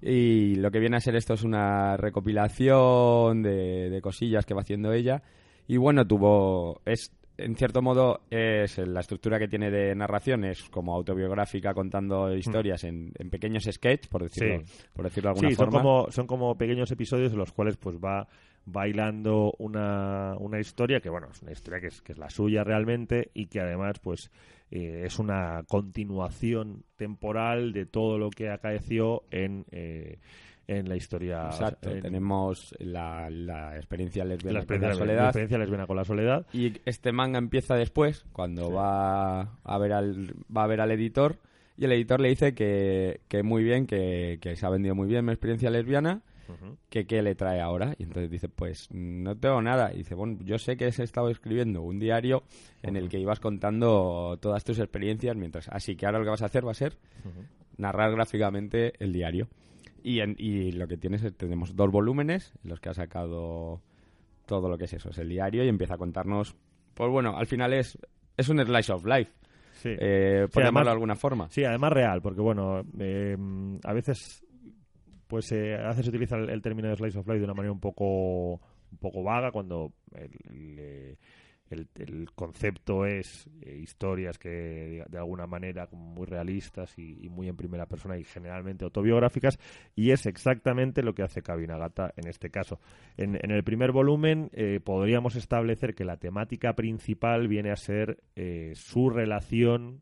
Y lo que viene a ser esto es una recopilación de, de cosillas que va haciendo ella. Y bueno, tuvo. Es, en cierto modo, es la estructura que tiene de narración, es como autobiográfica contando historias en, en pequeños sketches, por decirlo, Sí. por decirlo de alguna Sí, son forma. como, son como pequeños episodios en los cuales pues va bailando una, una historia que, bueno, es una historia que es, que es la suya realmente y que además pues eh, es una continuación temporal de todo lo que acaeció en, eh, en la historia. Exacto, en- tenemos la, la experiencia en lesbiana la con experiencia, la la soledad. experiencia lesbiana con la soledad. Y este manga empieza después, cuando Sí. va a ver al va a ver al editor y el editor le dice que, que muy bien, que, que se ha vendido muy bien mi experiencia lesbiana, Que qué le trae ahora. Y entonces dice, pues no tengo nada. Y dice, bueno, yo sé que has estado escribiendo un diario en el que ibas contando todas tus experiencias, mientras así que ahora lo que vas a hacer va a ser narrar gráficamente el diario. Y, en- y lo que tienes es, tenemos dos volúmenes en los que ha sacado todo lo que es eso, es el diario y empieza a contarnos, pues bueno, al final es, es un slice of life, Sí. eh, por Sí, llamarlo además- de alguna forma. Sí, además real, porque bueno, eh, a veces pues eh, a veces se utiliza el, término de slice of life de una manera un poco un poco vaga cuando el, el, concepto es eh, historias que de, alguna manera muy realistas y, y muy en primera persona y generalmente autobiográficas y es exactamente lo que hace Kabinagata en este caso. En, en el primer volumen eh, podríamos establecer que la temática principal viene a ser eh, su relación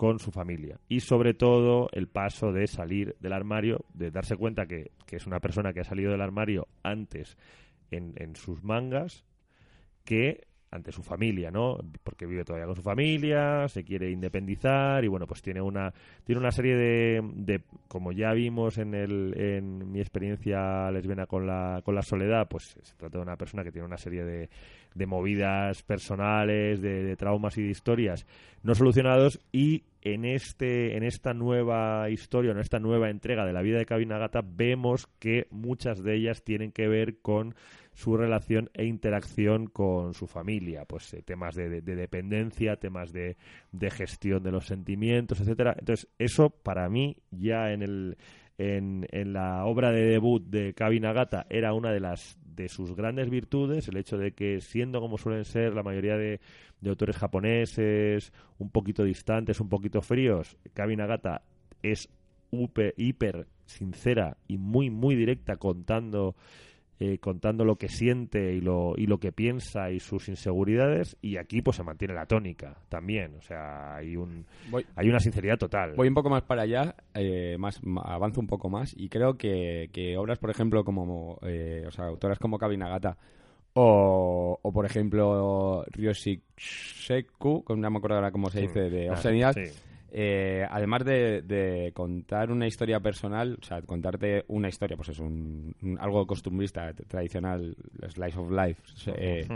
con su familia. Y sobre todo el paso de salir del armario, de darse cuenta que, que es una persona que ha salido del armario antes en, en sus mangas que ante su familia, ¿no? Porque vive todavía con su familia, se quiere independizar y bueno, pues tiene una tiene una serie de, de como ya vimos en el en mi experiencia lesbiana con la con la soledad, pues se trata de una persona que tiene una serie de, de movidas personales, de, de traumas y de historias no solucionados y en este en esta nueva historia, en esta nueva entrega de la vida de Kabinagata vemos que muchas de ellas tienen que ver con su relación e interacción con su familia, pues eh, temas de, dependencia, temas de, de, gestión de los sentimientos, etcétera. Entonces, eso para mí ya en el en, la obra de debut de Kabinagata era una de las de sus grandes virtudes, el hecho de que siendo como suelen ser la mayoría de, de autores japoneses, un poquito distantes, un poquito fríos, Kabinagata es hiper sincera y muy, muy directa contando eh, contando lo que siente y lo, y lo que piensa y sus inseguridades y aquí pues se mantiene la tónica también. O sea hay un hay una sinceridad total. voy un poco más para allá eh, más avanzo un poco más y creo que, obras por ejemplo como eh, o sea autoras como Kabinagata o, o por ejemplo Ryoshik-seku, no me acuerdo ahora cómo se dice, de ah, obscenidad, eh, además de, contar una historia personal, o sea, contarte una historia, pues es un, algo costumbrista, tradicional, slice of life, eh,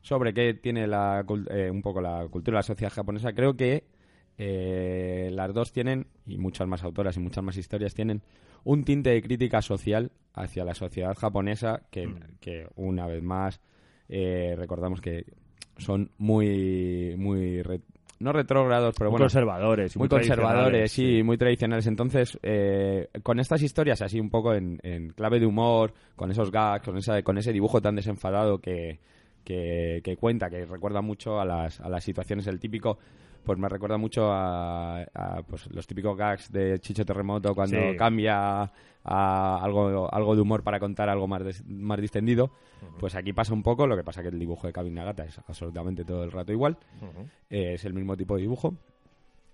sobre qué tiene la, eh, un poco la cultura, la sociedad japonesa, creo que las dos tienen, y muchas más autoras y muchas más historias tienen, un tinte de crítica social hacia la sociedad japonesa que, mm. que una vez más, recordamos que son muy, muy no retrógrados, pero muy conservadores. Muy, conservadores, sí, muy tradicionales. Entonces, eh, con estas historias así un poco en, clave de humor, con esos gags, con, esa, con ese dibujo tan desenfadado que, que, cuenta, que recuerda mucho a las, a las situaciones, el típico pues me recuerda mucho a, pues, los típicos gags de Chicho Terremoto cuando cambia a algo, algo de humor para contar algo más, más distendido. Pues aquí pasa un poco, lo que pasa que el dibujo de Kevin Nagata es absolutamente todo el rato igual. Eh, es el mismo tipo de dibujo.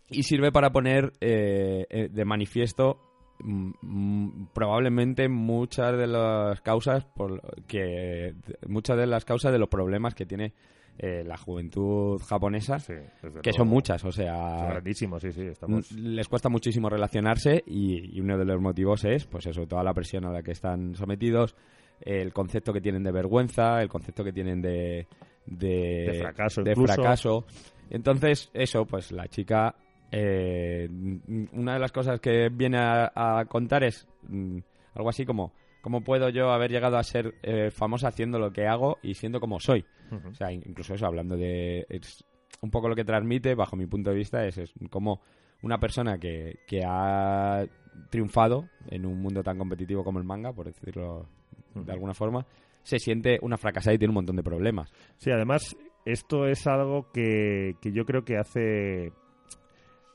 Y sirve para poner eh, eh, de manifiesto mm, mm, probablemente muchas de las causas por que muchas de las causas de los problemas que tiene eh, la juventud japonesa, que son muchas, o sea... sí, sí, estamos... Les cuesta muchísimo relacionarse y, uno de los motivos es, pues eso, toda la presión a la que están sometidos, el concepto que tienen de vergüenza, el concepto que tienen de... De, fracaso, de fracaso. Entonces, eso, pues la chica... Eh, una de las cosas que viene a, contar es mm, algo así como ¿Cómo puedo yo haber llegado a ser eh, famosa haciendo lo que hago y siendo como soy? O sea, incluso eso, hablando de... un poco lo que transmite, bajo mi punto de vista, es, es como una persona que, que ha triunfado en un mundo tan competitivo como el manga, por decirlo de alguna forma, se siente una fracasada y tiene un montón de problemas. Sí, además, esto es algo que, que yo creo que hace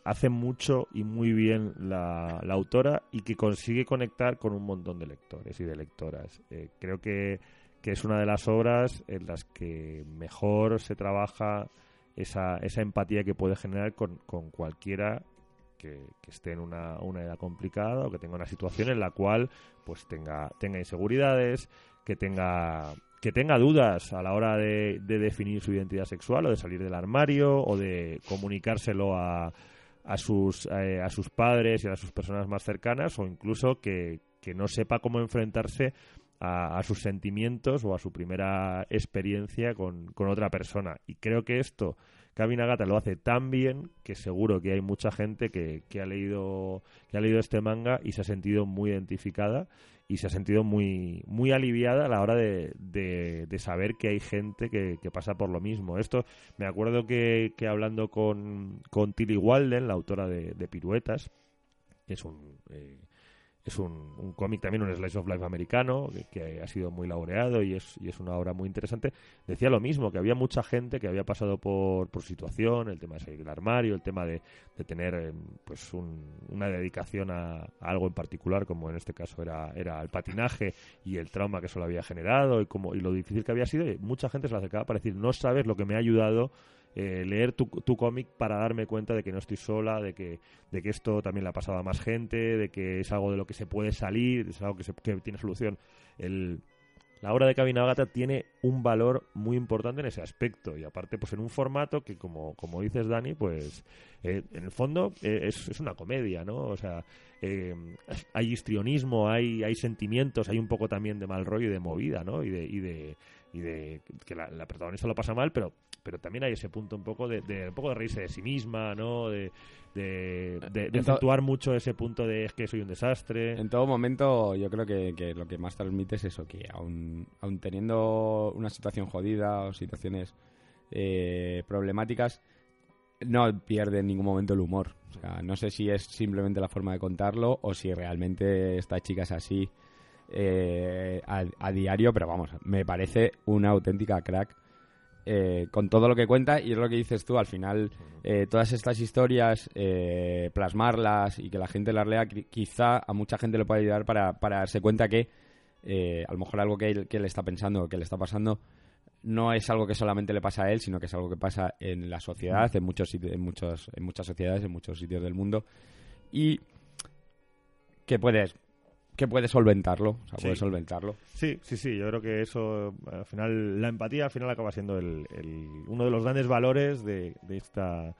hace mucho y muy bien la, autora y que consigue conectar con un montón de lectores y de lectoras. Eh, creo que, es una de las obras en las que mejor se trabaja esa, esa empatía que puede generar con, con cualquiera que, esté en una, una, edad complicada o que tenga una situación en la cual pues tenga, tenga inseguridades, que tenga que tenga dudas a la hora de definir su identidad sexual o de salir del armario o de comunicárselo a, a sus, eh, a sus padres y a sus personas más cercanas o incluso que, no sepa cómo enfrentarse a, sus sentimientos o a su primera experiencia con, otra persona. Y creo que esto Kabinagata lo hace tan bien que seguro que hay mucha gente que, que, ha leído que ha leído este manga y se ha sentido muy identificada y se ha sentido muy, muy aliviada a la hora de, de, saber que hay gente que, pasa por lo mismo. Esto, me acuerdo que, que hablando con, con Tilly Walden, la autora de, de Piruetas, que es un... Eh, es un, cómic también, un slice of life americano, que, ha sido muy laureado y es, y es una obra muy interesante. Decía lo mismo, que había mucha gente que había pasado por, por situación, el tema de salir del armario, el tema de, de tener eh, pues una dedicación a, algo en particular, como en este caso era, era el patinaje y el trauma que eso le había generado y, como, y lo difícil que había sido. Y mucha gente se lo acercaba para decir, no sabes lo que me ha ayudado eh, leer tu, tu cómic para darme cuenta de que no estoy sola, de que, de que esto también le ha pasado a más gente, de que es algo de lo que se puede salir, es algo que, se, que tiene solución. El, la obra de Kabinagata tiene un valor muy importante en ese aspecto y aparte pues en un formato que como, como dices Dani pues eh, en el fondo eh, es, es, una comedia no o sea hay histrionismo hay hay sentimientos hay un poco también de mal rollo y de movida no y de y de, y de que la protagonista lo pasa mal pero pero también hay ese punto un poco de, de un poco de reírse de sí misma, ¿no? De, de, de, acentuar mucho ese punto de es que soy un desastre. En todo momento, yo creo que, que lo que más transmite es eso, que aún, aún teniendo una situación jodida o situaciones eh, problemáticas, no pierde en ningún momento el humor. O sea, no sé si es simplemente la forma de contarlo o si realmente esta chica es así eh, a, a diario, pero vamos, me parece una auténtica crack. Eh, con todo lo que cuenta y es lo que dices tú, al final eh, todas estas historias, eh, plasmarlas y que la gente las lea, qui- quizá a mucha gente le puede ayudar para, para darse cuenta que eh, a lo mejor algo que él, que él está pensando que le está pasando no es algo que solamente le pasa a él, sino que es algo que pasa en la sociedad, en muchos en muchos en muchas sociedades, en muchos sitios del mundo y que puedes que puedes solventarlo, o sea, Sí. puedes solventarlo. Sí, sí, sí, yo creo que eso, al final, la empatía al final acaba siendo el, el- uno de los grandes valores de, de esta,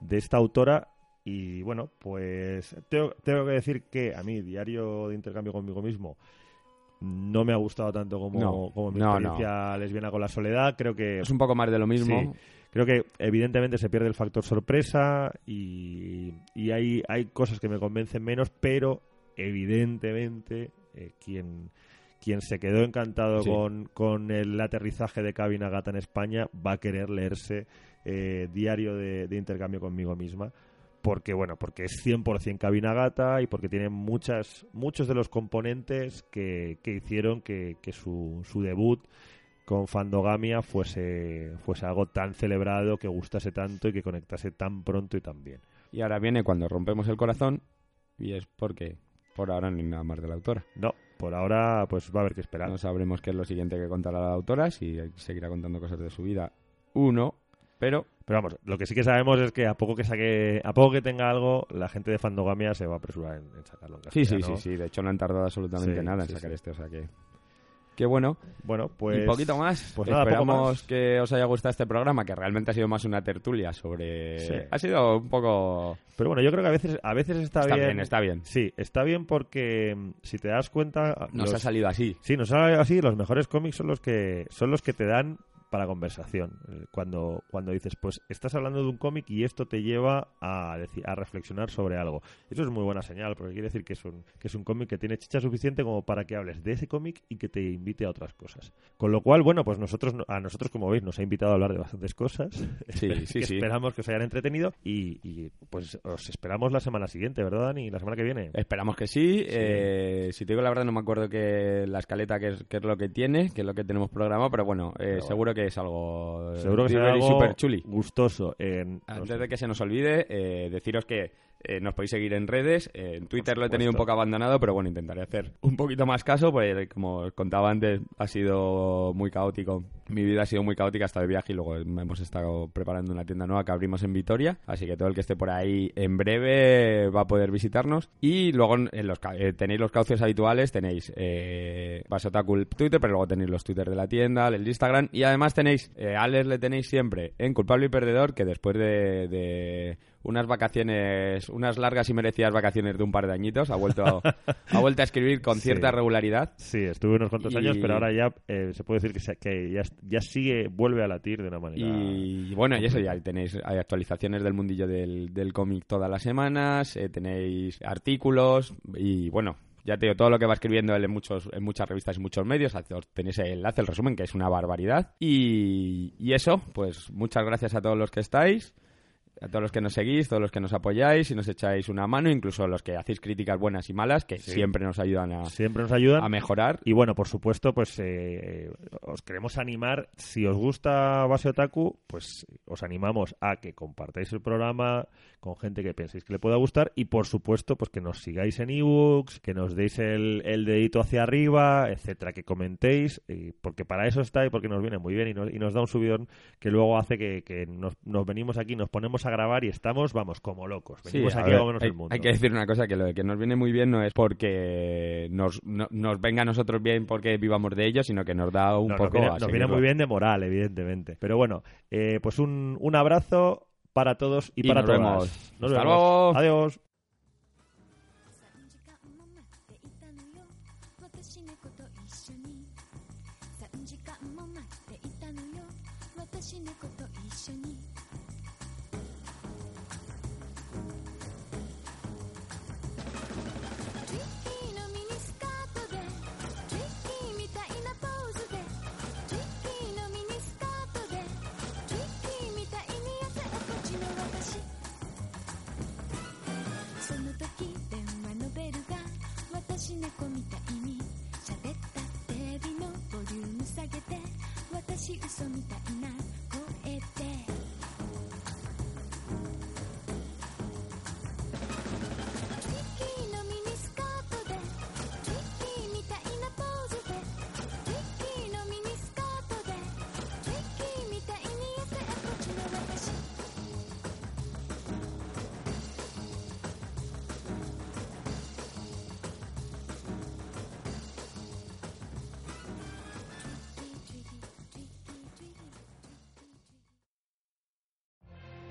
de esta autora. Y bueno, pues tengo, tengo que decir que a mí, diario de intercambio conmigo mismo, no me ha gustado tanto como, No, como mi no, experiencia lesbiana con la soledad. Creo que Es un poco más de lo mismo. Sí. Creo que evidentemente se pierde el factor sorpresa y, y hay, hay cosas que me convencen menos, pero evidentemente eh, quien, quien se quedó encantado Sí. con, con el aterrizaje de Cabina Gata en España va a querer leerse eh, Diario de, de Intercambio conmigo misma. Porque, bueno, porque es 100% Cabina Gata y porque tiene muchas, muchos de los componentes que, que hicieron que, que su, su debut con Fandogamia fuese, fuese algo tan celebrado, que gustase tanto y que conectase tan pronto y tan bien. Y ahora viene cuando rompemos el corazón y es porque por ahora hay nada más de la autora. No, por ahora pues va a haber que esperar. No sabremos qué es lo siguiente que contará la autora, si seguirá contando cosas de su vida. Uno, pero Pero vamos, lo que sí que sabemos es que a poco que saque, a poco que tenga algo, la gente de Fandogamia se va a apresurar en, en sacarlo en sí, sí, sí, sí. De hecho no han tardado absolutamente Sí, nada en sí, sacar sí. este, o sea que... Qué bueno. Bueno, pues... y poquito más. pues nada, Esperamos más. que os haya gustado este programa, que realmente ha sido más una tertulia sobre... Sí. Ha sido un poco... Pero bueno, yo creo que a veces, a veces está, Está bien. bien, está bien. Sí, está bien porque mm, si te das cuenta... Nos los- ha salido así. Sí, nos ha salido así. Los mejores cómics son los que son los que te dan para conversación. Eh, Cuando, cuando dices, pues estás hablando de un cómic y esto te lleva a, deci- a reflexionar sobre algo. Eso es muy buena señal, porque quiere decir que es un, que es un cómic que tiene chicha suficiente como para que hables de ese cómic y que te invite a otras cosas. Con lo cual, bueno, pues nosotros, a nosotros, como veis, nos ha invitado a hablar de bastantes cosas. Sí, sí, que sí. Esperamos que os hayan entretenido y, y, pues os esperamos la semana siguiente, ¿verdad, Dani? La semana que viene. Esperamos que sí. Eh, si te digo la verdad, no me acuerdo que la escaleta qué es, qué es lo que tiene, qué es lo que tenemos programado, pero bueno, eh, bueno. seguro que es algo Seguro que será divertido y algo super chuli. gustoso. En, no Antes sé. de que se nos olvide, eh, deciros que eh, nos podéis seguir en redes. Eh, en Twitter lo he tenido un poco abandonado, pero bueno, intentaré hacer un poquito más caso, porque como os contaba antes, ha sido muy caótico. Mi vida ha sido muy caótica hasta el viaje y luego hemos estado preparando una tienda nueva que abrimos en Vitoria. Así que todo el que esté por ahí en breve va a poder visitarnos. Y luego en los, eh, tenéis los cauces habituales, tenéis eh, Basotaku Twitter, pero luego tenéis los Twitter de la tienda, el Instagram. Y además tenéis, eh, a Alex le tenéis siempre en Culpable y Perdedor, que después de, de unas vacaciones, unas largas y merecidas vacaciones de un par de añitos, ha vuelto, ha vuelto a escribir con Sí. cierta regularidad. Sí, estuve unos cuantos Y- años, pero ahora ya eh, se puede decir que, se- que ya, ya sigue, vuelve a latir de una manera. Y bueno, y eso ya tenéis hay actualizaciones del mundillo del, del cómic todas las semanas, eh, tenéis artículos y bueno, ya te digo, todo lo que va escribiendo él en, muchos, en muchas revistas y muchos medios, tenéis el enlace, el resumen, que es una barbaridad. Y, y eso, pues muchas gracias a todos los que estáis. A todos los que nos seguís, todos los que nos apoyáis y nos echáis una mano, incluso los que hacéis críticas buenas y malas, que Sí. siempre nos ayudan a, Siempre nos ayudan. a mejorar. Y bueno, por supuesto, pues eh, os queremos animar. Si os gusta Base Otaku, pues os animamos a que compartáis el programa con gente que penséis que le pueda gustar. Y por supuesto, pues que nos sigáis en ebooks, que nos deis el, el dedito hacia arriba, etcétera, que comentéis, y porque para eso está y porque nos viene muy bien y nos, y nos da un subidón que luego hace que, que nos, nos venimos aquí, nos ponemos a grabar y estamos, vamos, como locos. Venimos aquí ver, hay, el mundo. hay que decir una cosa, que lo que nos viene muy bien no es porque nos, no- nos venga a nosotros bien porque vivamos de ello, sino que nos da un No, poco nos viene, a nos viene muy bien de moral, evidentemente. Pero bueno, eh, pues un, un abrazo para todos y, Y para nos todas. vemos. Nos Hasta vemos. luego. Adiós. cheating some